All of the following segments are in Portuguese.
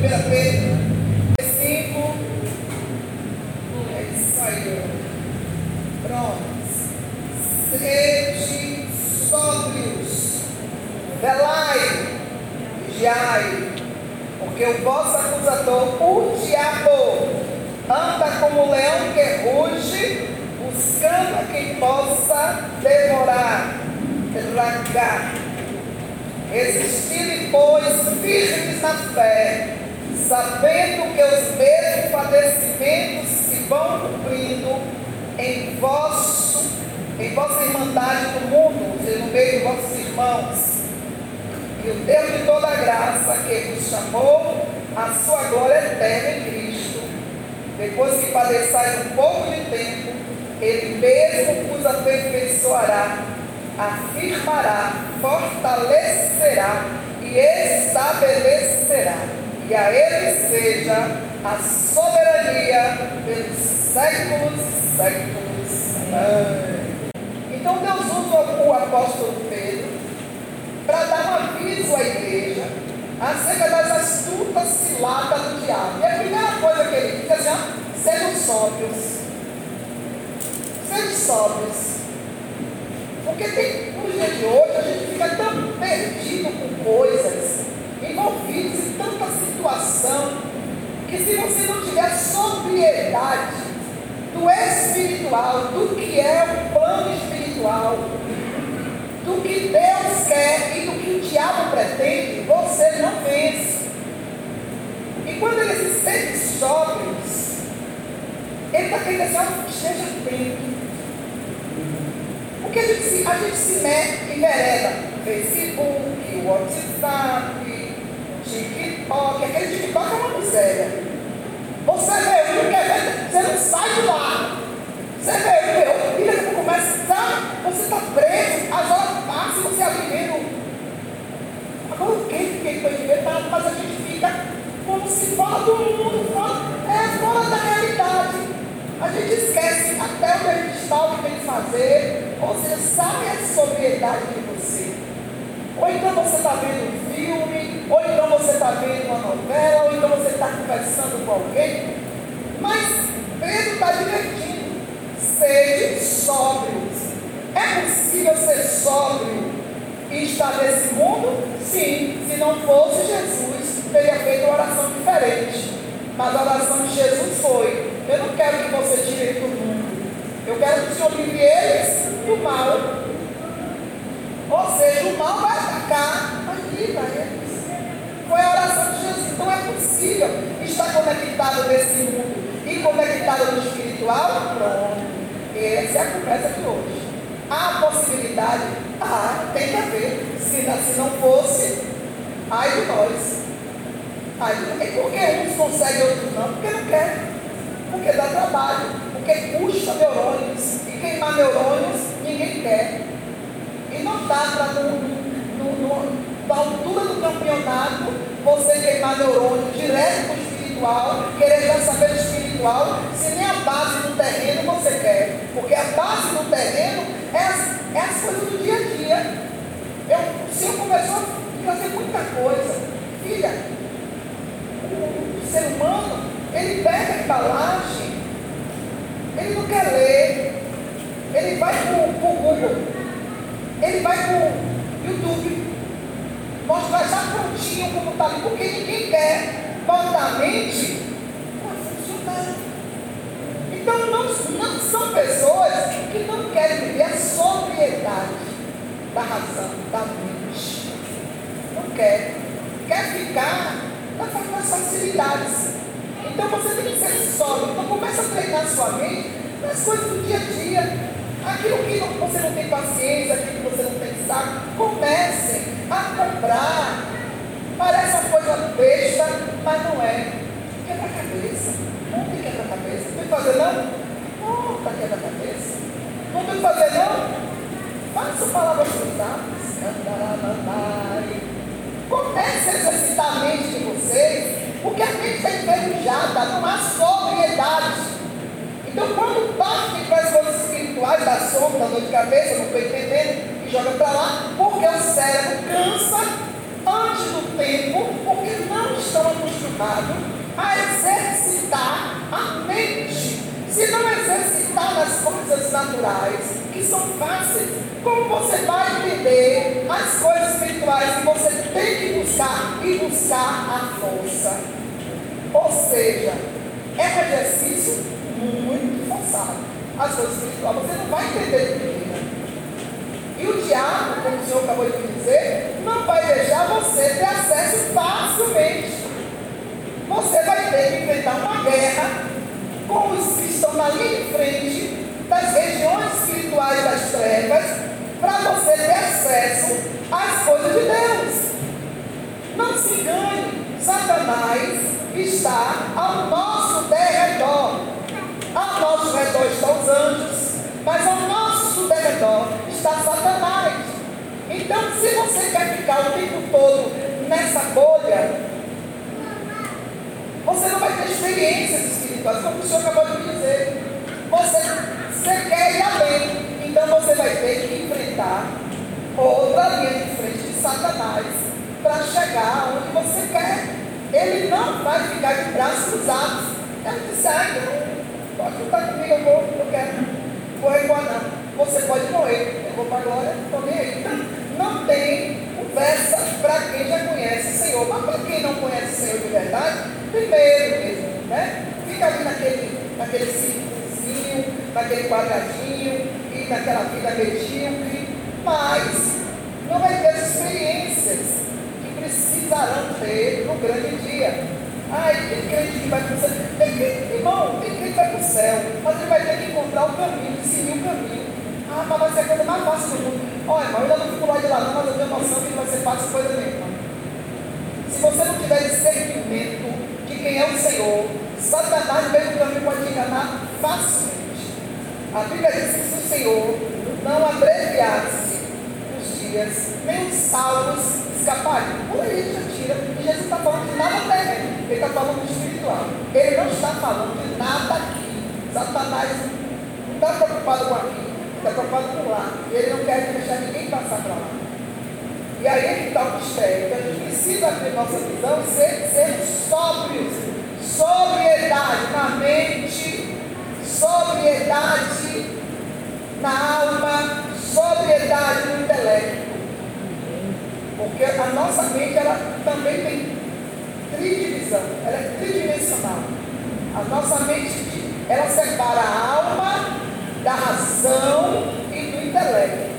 1 Pedro 5. É isso aí. Pronto. Sede sóbrios. Velai. Vigiai. Porque o vosso acusador, o diabo, anda como um leão que ruge, buscando a quem possa devorar, tragar. Resistir, pois, firmes na fé, sabendo que os mesmos padecimentos se vão cumprindo em vosso, em irmandade no mundo, no meio de vossos irmãos. E o Deus de toda graça, que vos chamou a sua glória eterna em Cristo, depois que padeçais um pouco de tempo, Ele mesmo vos aperfeiçoará, afirmará, fortalecerá e estabelecerá. E a Ele seja a soberania pelos séculos séculos. Amém. Então Deus usa o apóstolo Pedro para dar um aviso à igreja acerca das astutas ciladas do diabo. E a primeira coisa que ele diz é assim, sejam sóbrios. Sejam sóbrios. Porque tem, no dia de hoje a gente fica tão perdido com coisas, envolvidos em tanta situação, que se você não tiver sobriedade do espiritual, do que é o plano espiritual, do que Deus quer e do que o diabo pretende, você não vence. E quando ele se sente sóbrios, ele está querendo assim, esteja atento. Porque a gente se, a gente se mete em vereda, Facebook, WhatsApp, TikTok, aquele TikTok é uma miséria. Você vê, não quer ver, você não sai de lá. Você vê, e daqui a pouco começa, você está preso, as horas passam e você abre vendo. Agora o que que ele foi inventado? Mas a gente fica como se fora do mundo, fora, é fora da realidade. A gente esquece até onde a gente está, o que tem que seja, sabe a sobriedade de você. Ou então você está vendo um filme, ou então você está vendo uma novela, ou então você está conversando com alguém. Mas Pedro está divertindo. Sede sóbrios. É possível ser sóbrio e estar nesse mundo? Sim. Se não fosse Jesus, teria feito uma oração diferente. Mas a oração de Jesus foi: Eu não quero que você tire do mundo. Eu quero que o Senhor livre eles do mal. Ou seja, o mal vai atacar, livra eles. Foi a oração de Jesus. Então é possível estar conectado nesse mundo e conectado no espiritual? Pronto. Essa é a conversa de hoje. Há possibilidade? Ah, tem que haver. Se não, se não fosse, ai de nós. E por que uns conseguem outros não? Porque não quer. Porque dá trabalho. Porque custa neurônios. Queimar neurônios ninguém quer. E não dá para, no, no, no, na altura do campeonato, você queimar neurônio direto para o espiritual, querer já saber espiritual, se nem a base do terreno você quer. Porque a base do terreno é as, é as coisas do dia a dia. Eu, o Senhor começou a fazer muita coisa. Filha, o, o ser humano, ele pega a embalagem, ele não quer ler, ele vai para o Google, ele vai para o YouTube, mostrar já prontinho como está ali, porque ninguém quer botar a funcionar. Então não, não são pessoas que não querem viver a sobriedade da razão, da mente. Não quer. Quer ficar nas facilidades. Então você tem que ser sóbrio. Então começa a treinar sua mente nas coisas do dia a dia. Aquilo que você não tem paciência, aquilo que você não tem saco, comecem a comprar. Parece uma coisa besta, mas não é. Quebra-cabeça. Não tem quebra-cabeça. Tem que fazer não? Monta quebra-cabeça. Não tem que fazer não? Faça palavras cruzadas. Comece a exercitar a mente de vocês, porque a mente está enferrujada, não há sobriedade. Então, quando parte para as coisas espirituais, da sombra, da dor de cabeça, não estou entendendo, e joga para lá, porque o cérebro cansa antes do tempo, porque não estão acostumados chamado a exercitar a mente. Se não exercitar nas coisas naturais, que são fáceis, como você vai entender as coisas espirituais que você tem que buscar e buscar a força? Ou seja, é um exercício muito forçado. As coisas espirituais você não vai entender tudo. E o diabo, como o senhor acabou de dizer, não vai deixar você ter acesso facilmente. Você vai ter que enfrentar uma guerra com os que estão na linha de frente das regiões espirituais das trevas, para você ter acesso às coisas de Deus. Não se engane, Satanás está ao nosso derredor. Ao nosso redor estão os anjos, mas ao nosso derredor está Satanás. Então, se você quer ficar o tempo todo nessa bolha, você não vai ter experiências espirituais, como o senhor acabou de dizer. Você, você quer ir além, então você vai ter que enfrentar outra linha de frente de Satanás para chegar onde você quer. Ele não vai ficar de braços cruzados. Ele disse, ah, pode estar comigo, eu vou, eu quero. Vou recuar não você pode morrer. Eu vou para a glória, estou nem aí. Então, não tem conversa para quem já conhece o Senhor. Mas para quem não conhece o Senhor de verdade, primeiro mesmo, né? Fica ali naquele, naquele círculozinho, naquele quadradinho, e naquela vida medíocre, mas não vai ter que precisarão ter no grande dia. Ai, tem crente que vai para o céu. Tem crente, irmão, tem crente que vai para o céu, mas ele vai ter que encontrar o caminho, seguir o caminho. Ah, mas vai ser a coisa mais fácil do mundo. Olha, irmão, eu ainda não fico lá de não, mas eu tenho noção que não vai ser fácil coisa nenhuma. Se você não tiver discernimento de quem é o Senhor, Satanás, no caminho, pode te enganar facilmente. A Bíblia diz que se o Senhor não abreviasse os dias, nem os salvos escapariam. Por já tira. E Jesus está falando de nada terreno, ele está falando de espiritual. Ele não está falando de nada aqui. Satanás não está preocupado com aquilo está preocupado com lá. E ele não quer deixar ninguém passar para lá. E aí é que está o mistério. Então a gente precisa abrir nossa visão e ser, ser sóbrios. Sobriedade na mente, sobriedade na alma, sobriedade no intelecto. Porque a nossa mente ela também tem tridivisão, ela é tridimensional. A nossa mente ela separa a alma da razão e do intelecto.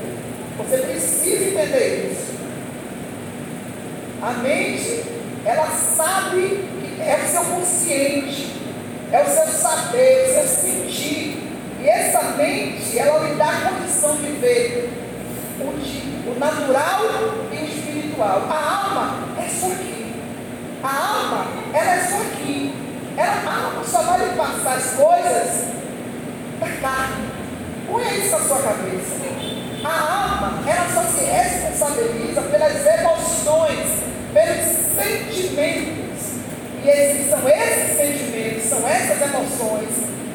Você precisa entender isso. A mente, ela sabe que é o seu consciente, é o seu saber, o seu sentir. E essa mente, ela lhe dá a condição de ver o, o natural espiritual. A alma é só aqui. A alma, ela é só aqui. Ela, a alma só vai lhe passar as coisas da carne. Põe isso na sua cabeça. A alma, ela só se responsabiliza pelas emoções, pelos sentimentos. E esses, são esses sentimentos, são essas emoções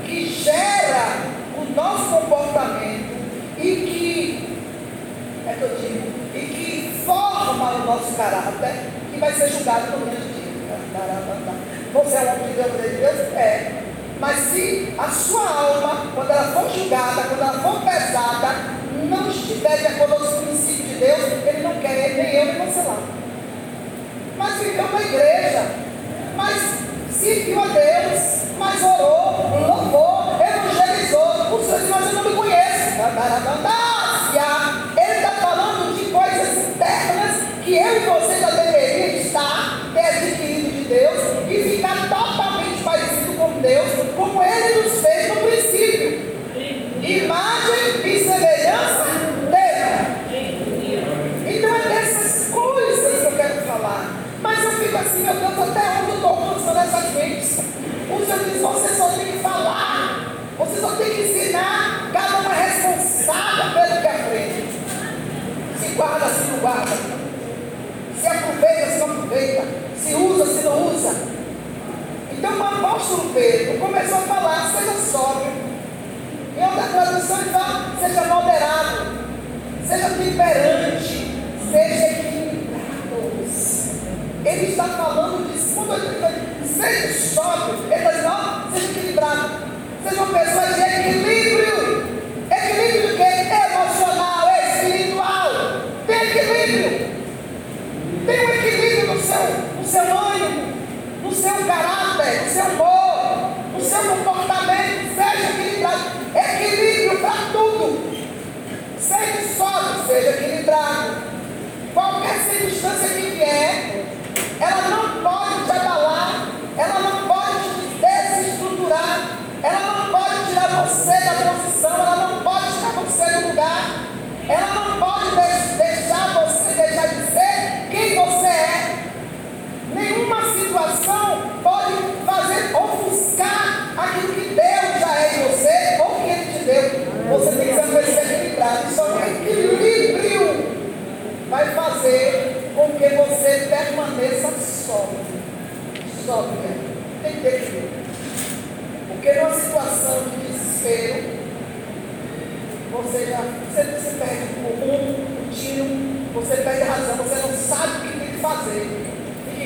que geram o nosso comportamento e que, é que eu digo, e que forma o nosso caráter que vai ser julgado no grande. Você é um homem de Deus, de Deus? É. Mas se a sua alma, quando ela for julgada, quando ela for pesada, não estiver de acordo com os princípios de Deus, ele não quer, nem eu, nem você lá. Mas viveu na igreja, mas serviu a Deus,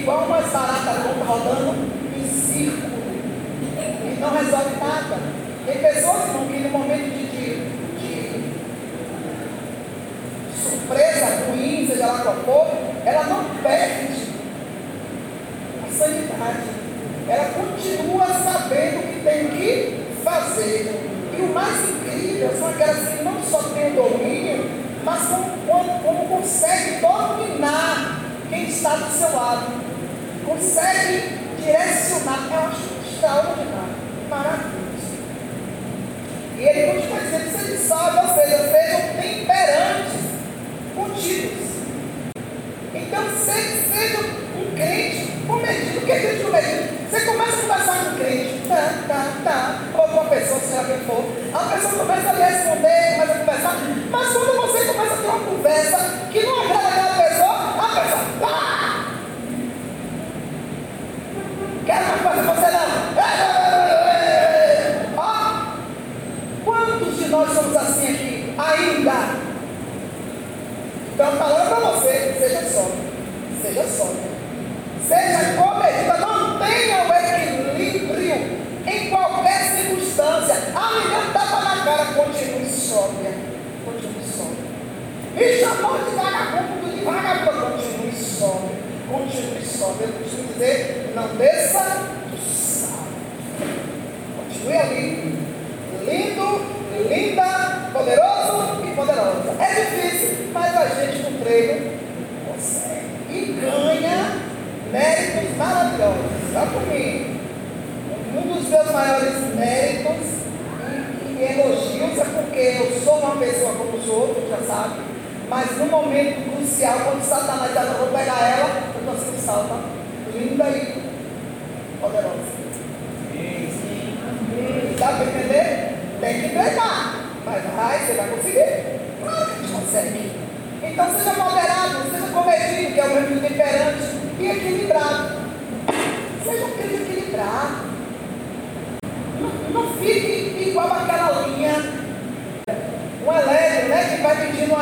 igual uma barata tonta rodando.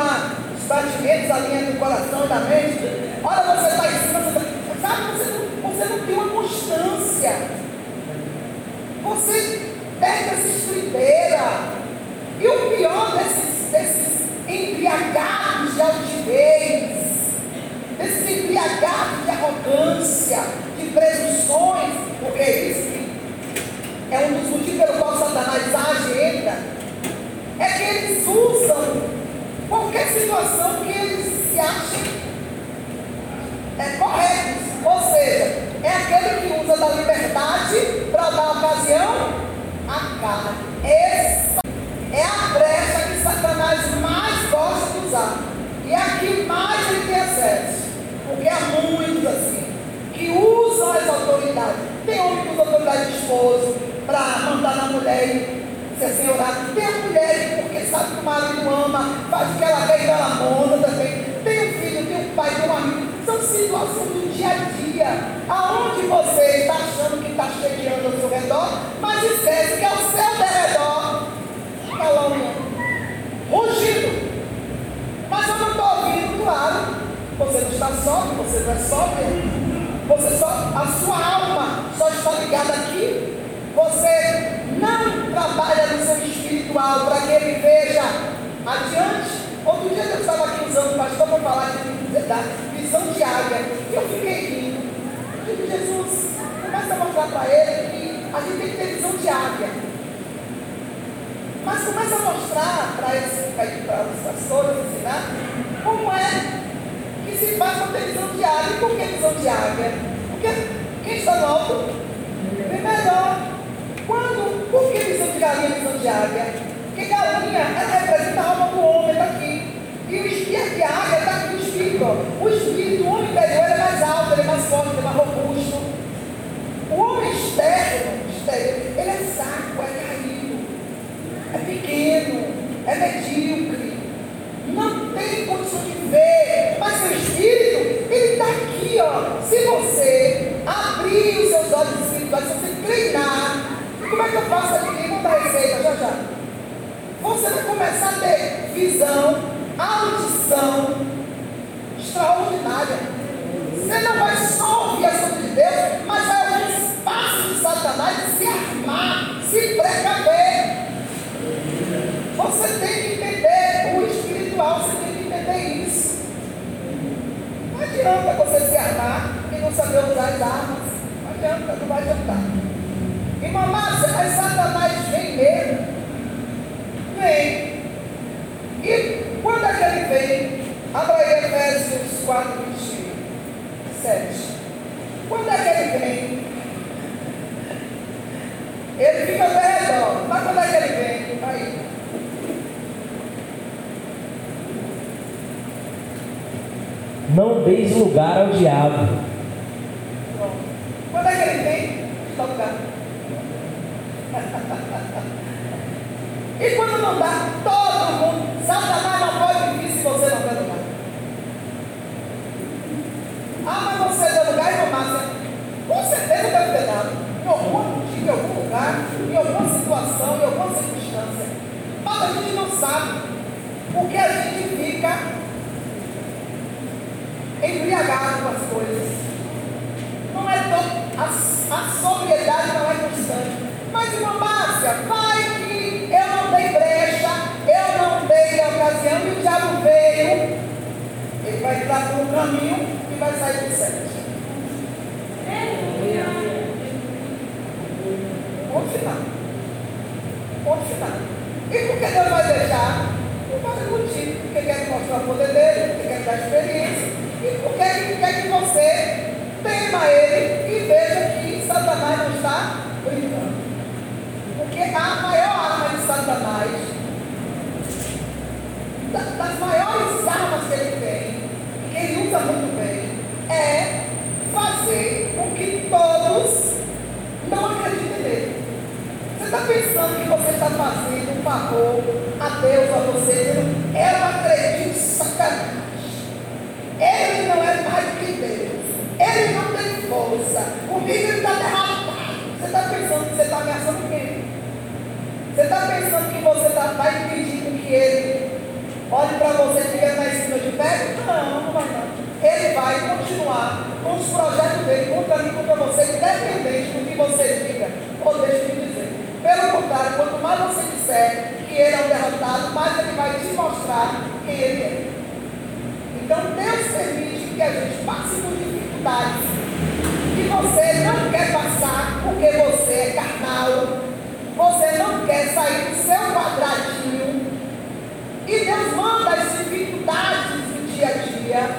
os batimentos a linha do coração e da mente. Olha, você está em cima, você tá, sabe, você não, você não tem uma constância. Você perde essa estribeira. E o pior desses, desses embriagados de altivez, desses embriagados de arrogância, esposo, para mandar na mulher e dizer assim, orar. Tem mulher porque sabe que o marido ama, faz o que ela quer e ela manda também. Tem um filho, tem um pai, tem um amigo. São situações do dia a dia. Aonde você está achando que está chegando ao seu redor, mas esquece que é ao seu derredor é está longe. Rugido. Mas eu não estou ouvindo, claro. Você não está só, você não é só, né? Você só, a sua alma só está ligada batalha do seu espiritual, para que ele veja adiante. Outro dia eu estava aqui usando o pastor para falar de, da visão de águia. E eu fiquei rindo. Digo, Jesus, começa a mostrar para ele que a gente tem que ter visão de águia. Mas começa a mostrar para os pastores, ensinar, como é que se faz com ter visão de águia. E por que visão de águia? Porque quem está no alto é melhor. Quando, por que visão de galinha e visão de águia? Porque galinha, ela representa a alma do homem, está aqui. E o espírito de águia está aqui no espírito. O espírito, o homem interior, é mais alto, ele é mais forte, ele é mais robusto. O homem externo, externo ele é saco, é caído, é pequeno, é medíocre. Não tem condição de ver. Mas o espírito, ele está aqui, ó. Se você abrir os seus olhos espirituais, se você treinar, como é que eu faço aqui? Vamos dar receita já já. Você vai começar a ter visão audição extraordinária. Você não vai só ouvir a coisas de Deus, mas vai ouvir espaço de Satanás e se armar, se precaver. Você tem que entender o espiritual, você tem que entender isso. Não adianta você se armar e não saber usar as armas. Não adianta, não vai adiantar. Irmã Márcia, mas Satanás vem mesmo. Vem. E quando é que ele vem? Abra aí Efésios 4, 27. Quando é que ele vem? Ele fica ao redor. Mas quando é que ele vem? Aí. Não deis lugar ao diabo. Quando é que ele vem? Está lugar. E quando não dá, todo mundo, Satanás não pode vir se você não der lugar. Ah, mas você deu lugar, irmã Márcia? Com certeza deve ter dado. Em algum dia, em algum lugar, em alguma situação, em alguma circunstância. Mas a gente não sabe. Porque a gente fica embriagado com as coisas. Não é tão, a, a sobriedade não é constante. Mas, irmã Márcia, vai vai entrar por um caminho e vai sair do certo. Ponto final. Ponto final. E por que Deus vai deixar? Por causa do motivo. Porque quer mostrar o poder dele, porque quer dar experiência. E porque ele quer que você tema ele e veja que Satanás não está brincando. Porque a maior arma de Satanás, das maiores armas que ele tem, que ele usa muito bem, é fazer com que todos não acreditem nele. Você está pensando que você está favor a Deus, a você, eu acredito sacanagem. Ele não é mais que Deus. Ele não tem força. Comigo ele está derrotado. Você está pensando que você está ameaçando quem? Você está pensando que você tá, vai impedir que ele olhe para você e diga na cima de pé? Não, não vai não. Ele vai continuar com os projetos dele contra mim, contra você, independente do que você diga ou deixe de dizer. Pelo contrário, quanto mais você que ele é um derrotado, mais ele vai te mostrar quem ele é. Então Deus permite que a gente passe por dificuldades que você não quer passar porque você é carnal, você não quer sair do seu quadradinho. E Deus manda as dificuldades do dia a dia,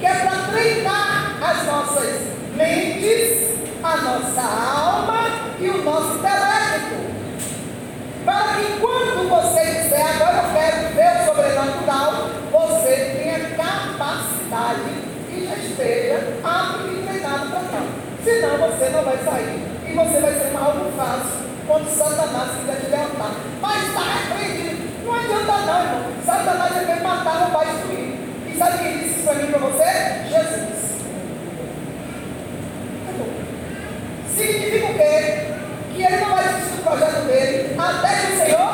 que é para treinar as nossas mentes, a nossa alma e o nosso intelecto. Para que quando você disser, agora eu quero ver o sobrenatural, você tenha capacidade e já esteja apto e treinado para tal. Senão você não vai sair e você vai ser mal no fácil quando Satanás quiser te derrotar. Mas está repreendido. Não adianta não, irmão. Satanás ele vem matar, não vai destruir. E sabe quem disse isso para mim para você? Jesus. Significa o quê? Que ele não vai desistir do projeto dele até que o Senhor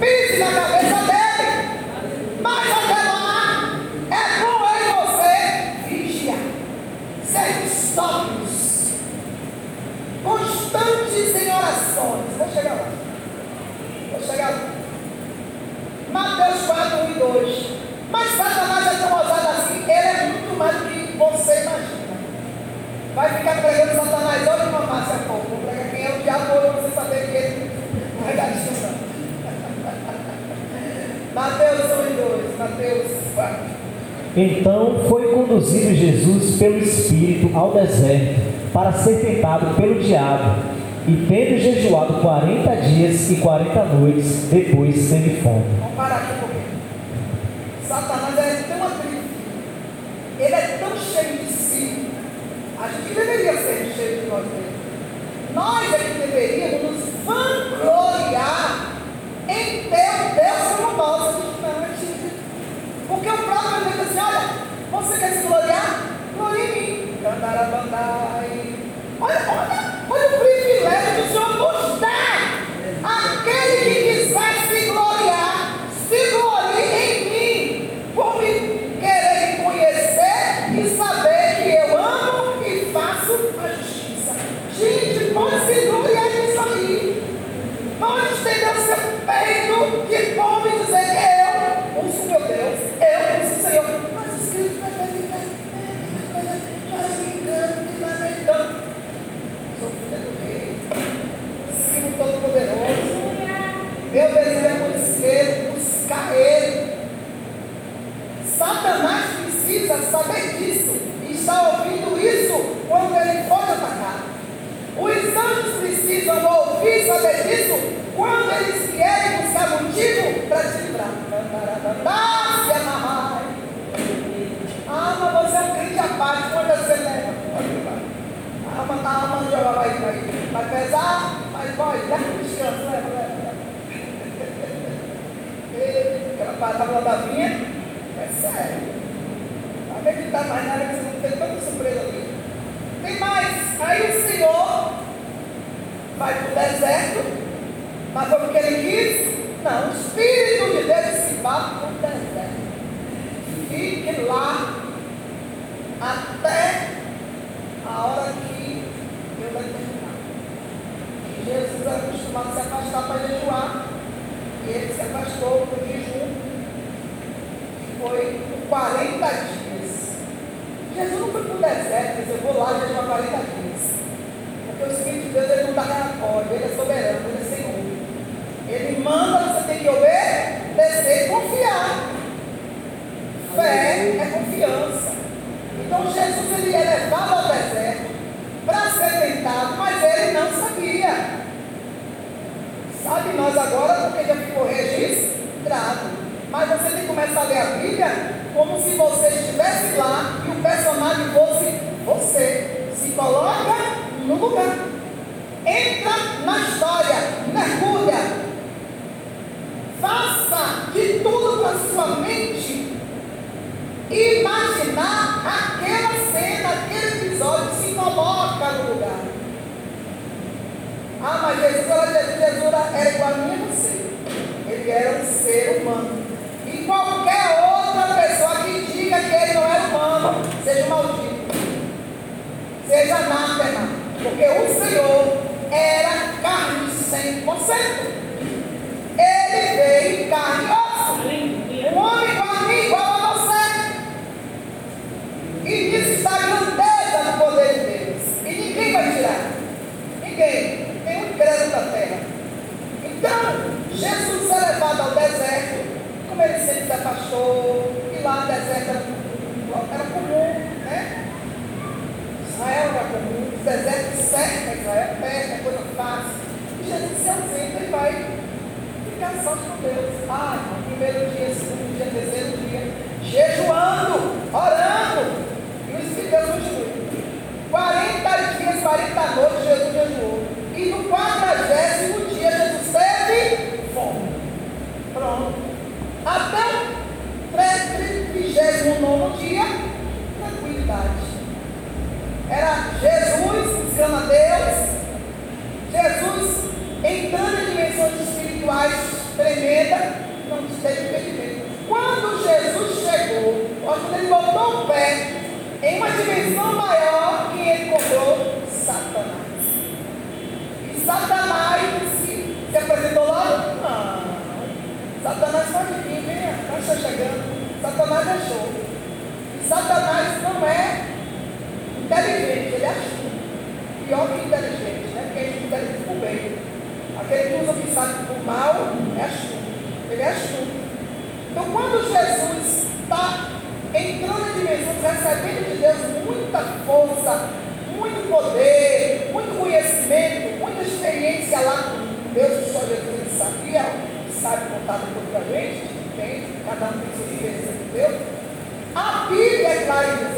pise na cabeça dele. Mas até lá, é bom eu e você vigiar, ser sóbrios, constantes em orações. Vou chegar lá. Vou chegar lá. Mateus 4, 1 e 2. Mas Satanás é tão ousado assim, ele é muito mais do que você imagina. Vai ficar pregando Satanás, olha uma massa pouco. Vou pregar quem é o diabo hoje, você saber que ele não é gatinho, Mateus 1 e 2, Mateus 4. Então foi conduzido Jesus pelo Espírito ao deserto para ser tentado pelo diabo. E tendo jejuado 40 dias e 40 noites, depois teve fome. Vamos parar aqui um pouquinho. Satanás é tão atrito, ele é tão cheio de si. A gente deveria ser cheio de nós mesmos. Nós é que deveríamos nos vangloriar em ter o Deus como nosso. Não, é Porque o próprio Deus diz assim: olha, você quer se gloriar? Glorie em mim. Candarabandai. Olha, olha, olha o privilégio que o Senhor nos dá. Aquele que quiser se gloriar, se glorie em mim. Por me querer me conhecer e saber que eu amo e faço a justiça. Gente, pode se gloriar nisso aí. Pode estender o seu peito que come dizer que eu uso meu Deus, eu uso o Senhor. Mas escrito vai ficar. Vai ficando, vai ficando. Sou filha do rei. Sigo todo-poderoso. Meu desejo é conhecer, buscar Ele. Satanás precisa saber disso e está ouvindo isso quando ele pode atacar. Os anjos precisam ouvir saber disso quando eles querem buscar motivo para te livrar. Dá-se amarrar. Ah, mas você é um crente à parte, quando você leva? A alma, a alma de vai, vai, vai pesar, mas vai, leva um descanso, leva, leva. Aquela palavra da vinha é sério. Não acreditar mais nada que você não tem tanta surpresa ali. Tem mais. Aí o Senhor vai para o deserto, mas foi porque ele quis? Não, o Espírito de Deus se vai para o deserto. Fique lá até a hora que eu determinar. Jesus era acostumado a se afastar para jejuar. E ele se afastou do jejum. Foi por 40 dias. Jesus não foi para o deserto, disse, eu vou lá jejuar 40 dias. Porque o Espírito de Deus ele não está relatório, ele é soberano, ele é Senhor. Ele manda, você tem que obedecer e confiar. Fé é confiança. Então Jesus ele é levado ao deserto para ser tentado, mas ele não sabia. Sabe nós agora, porque já ficou registrado. Mas você tem que começar a ler a Bíblia como se você estivesse lá e o personagem fosse você. Se coloca no lugar. Entra na história, mergulha. Faça de tudo para sua mente imaginar aquela cena, aquele episódio, se coloca no lugar. Ah, mas Jesus Jesus era igual a mim e você. Ele era um ser humano. Humano, seja maldito. Seja anátema. Porque o Senhor dimensão maior, quem ele cobrou Satanás. E Satanás se, se apresentou lá? Não. Satanás pode vir, vem, está chegando. Satanás achou. E Satanás não é inteligente, ele é astuto. Pior que inteligente, né? Porque a gente inteligente por bem. Aquele que usa o que sabe por mal é astuto. Ele é astuto. Então, quando Jesus está entrando em dimensões, recebendo força, muito poder, muito conhecimento, muita experiência lá. Deus só Jesus sabia, sabe contar tudo para a gente, entende? Cada um tem sua experiência com Deus. A Bíblia é vai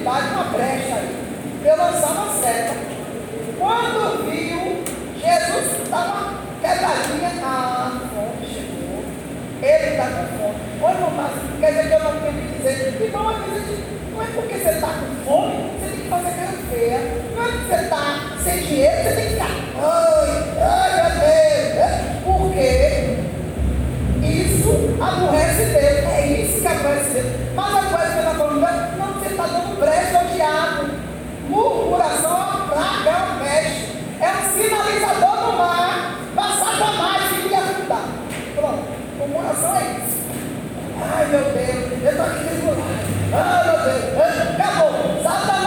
oportunidade, uma brecha aí. Eu lançava a seta. Quando viu, Jesus estava quedadinha. Ah, fome chegou. Ele está com fome. Oi meu parceiro, Quer dizer que eu não tenho que dizer. Então, às vezes, não é porque você está com fome, você tem que fazer aquela feia. Não é porque você está sem dinheiro, você tem que ficar. Ai, ai, meu Deus. por Porque isso aborrece Deus. É isso que aborrece Deus. Mas a coisa que eu estou falando é Brejo ao é diabo. Murmuração é uma praga, é um peste. É um sinalizador no mar. Passar Satanás mais me ajudar. Pronto. Murmuração é isso. Ai, meu Deus. Eu estou aqui regular. Ai, meu Deus. Acabou. Satanás.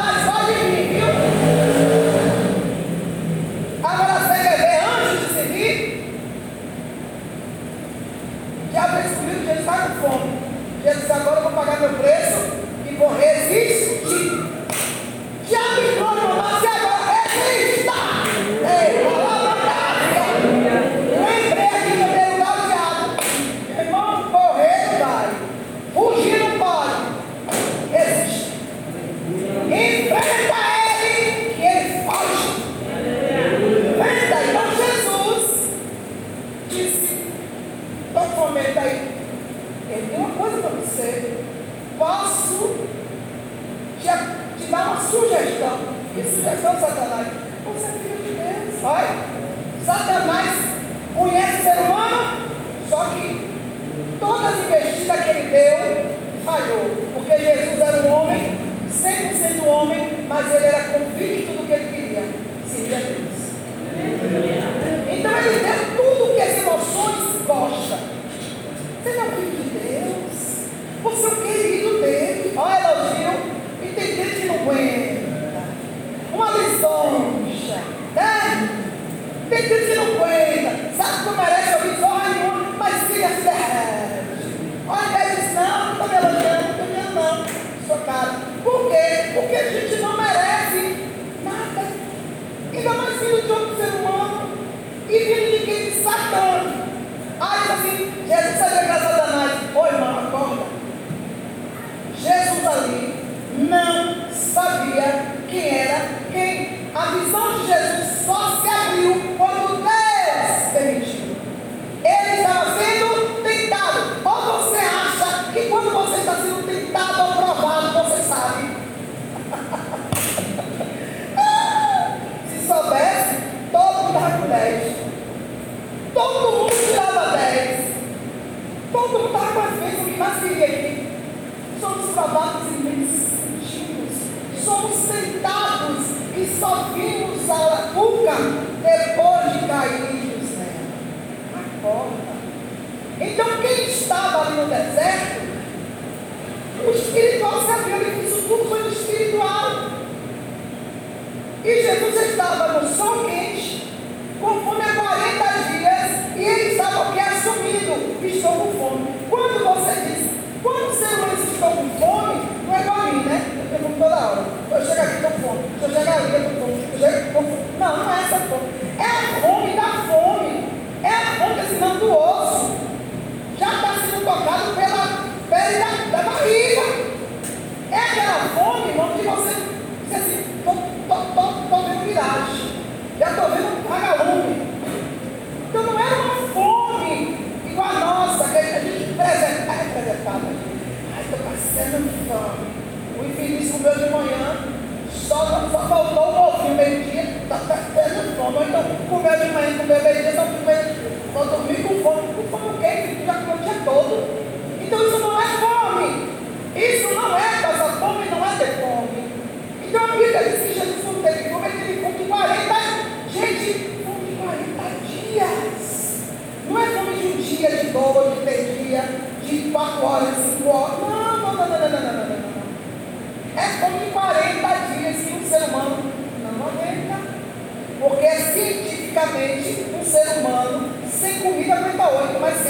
Um ser humano sem comida aguenta oito, mas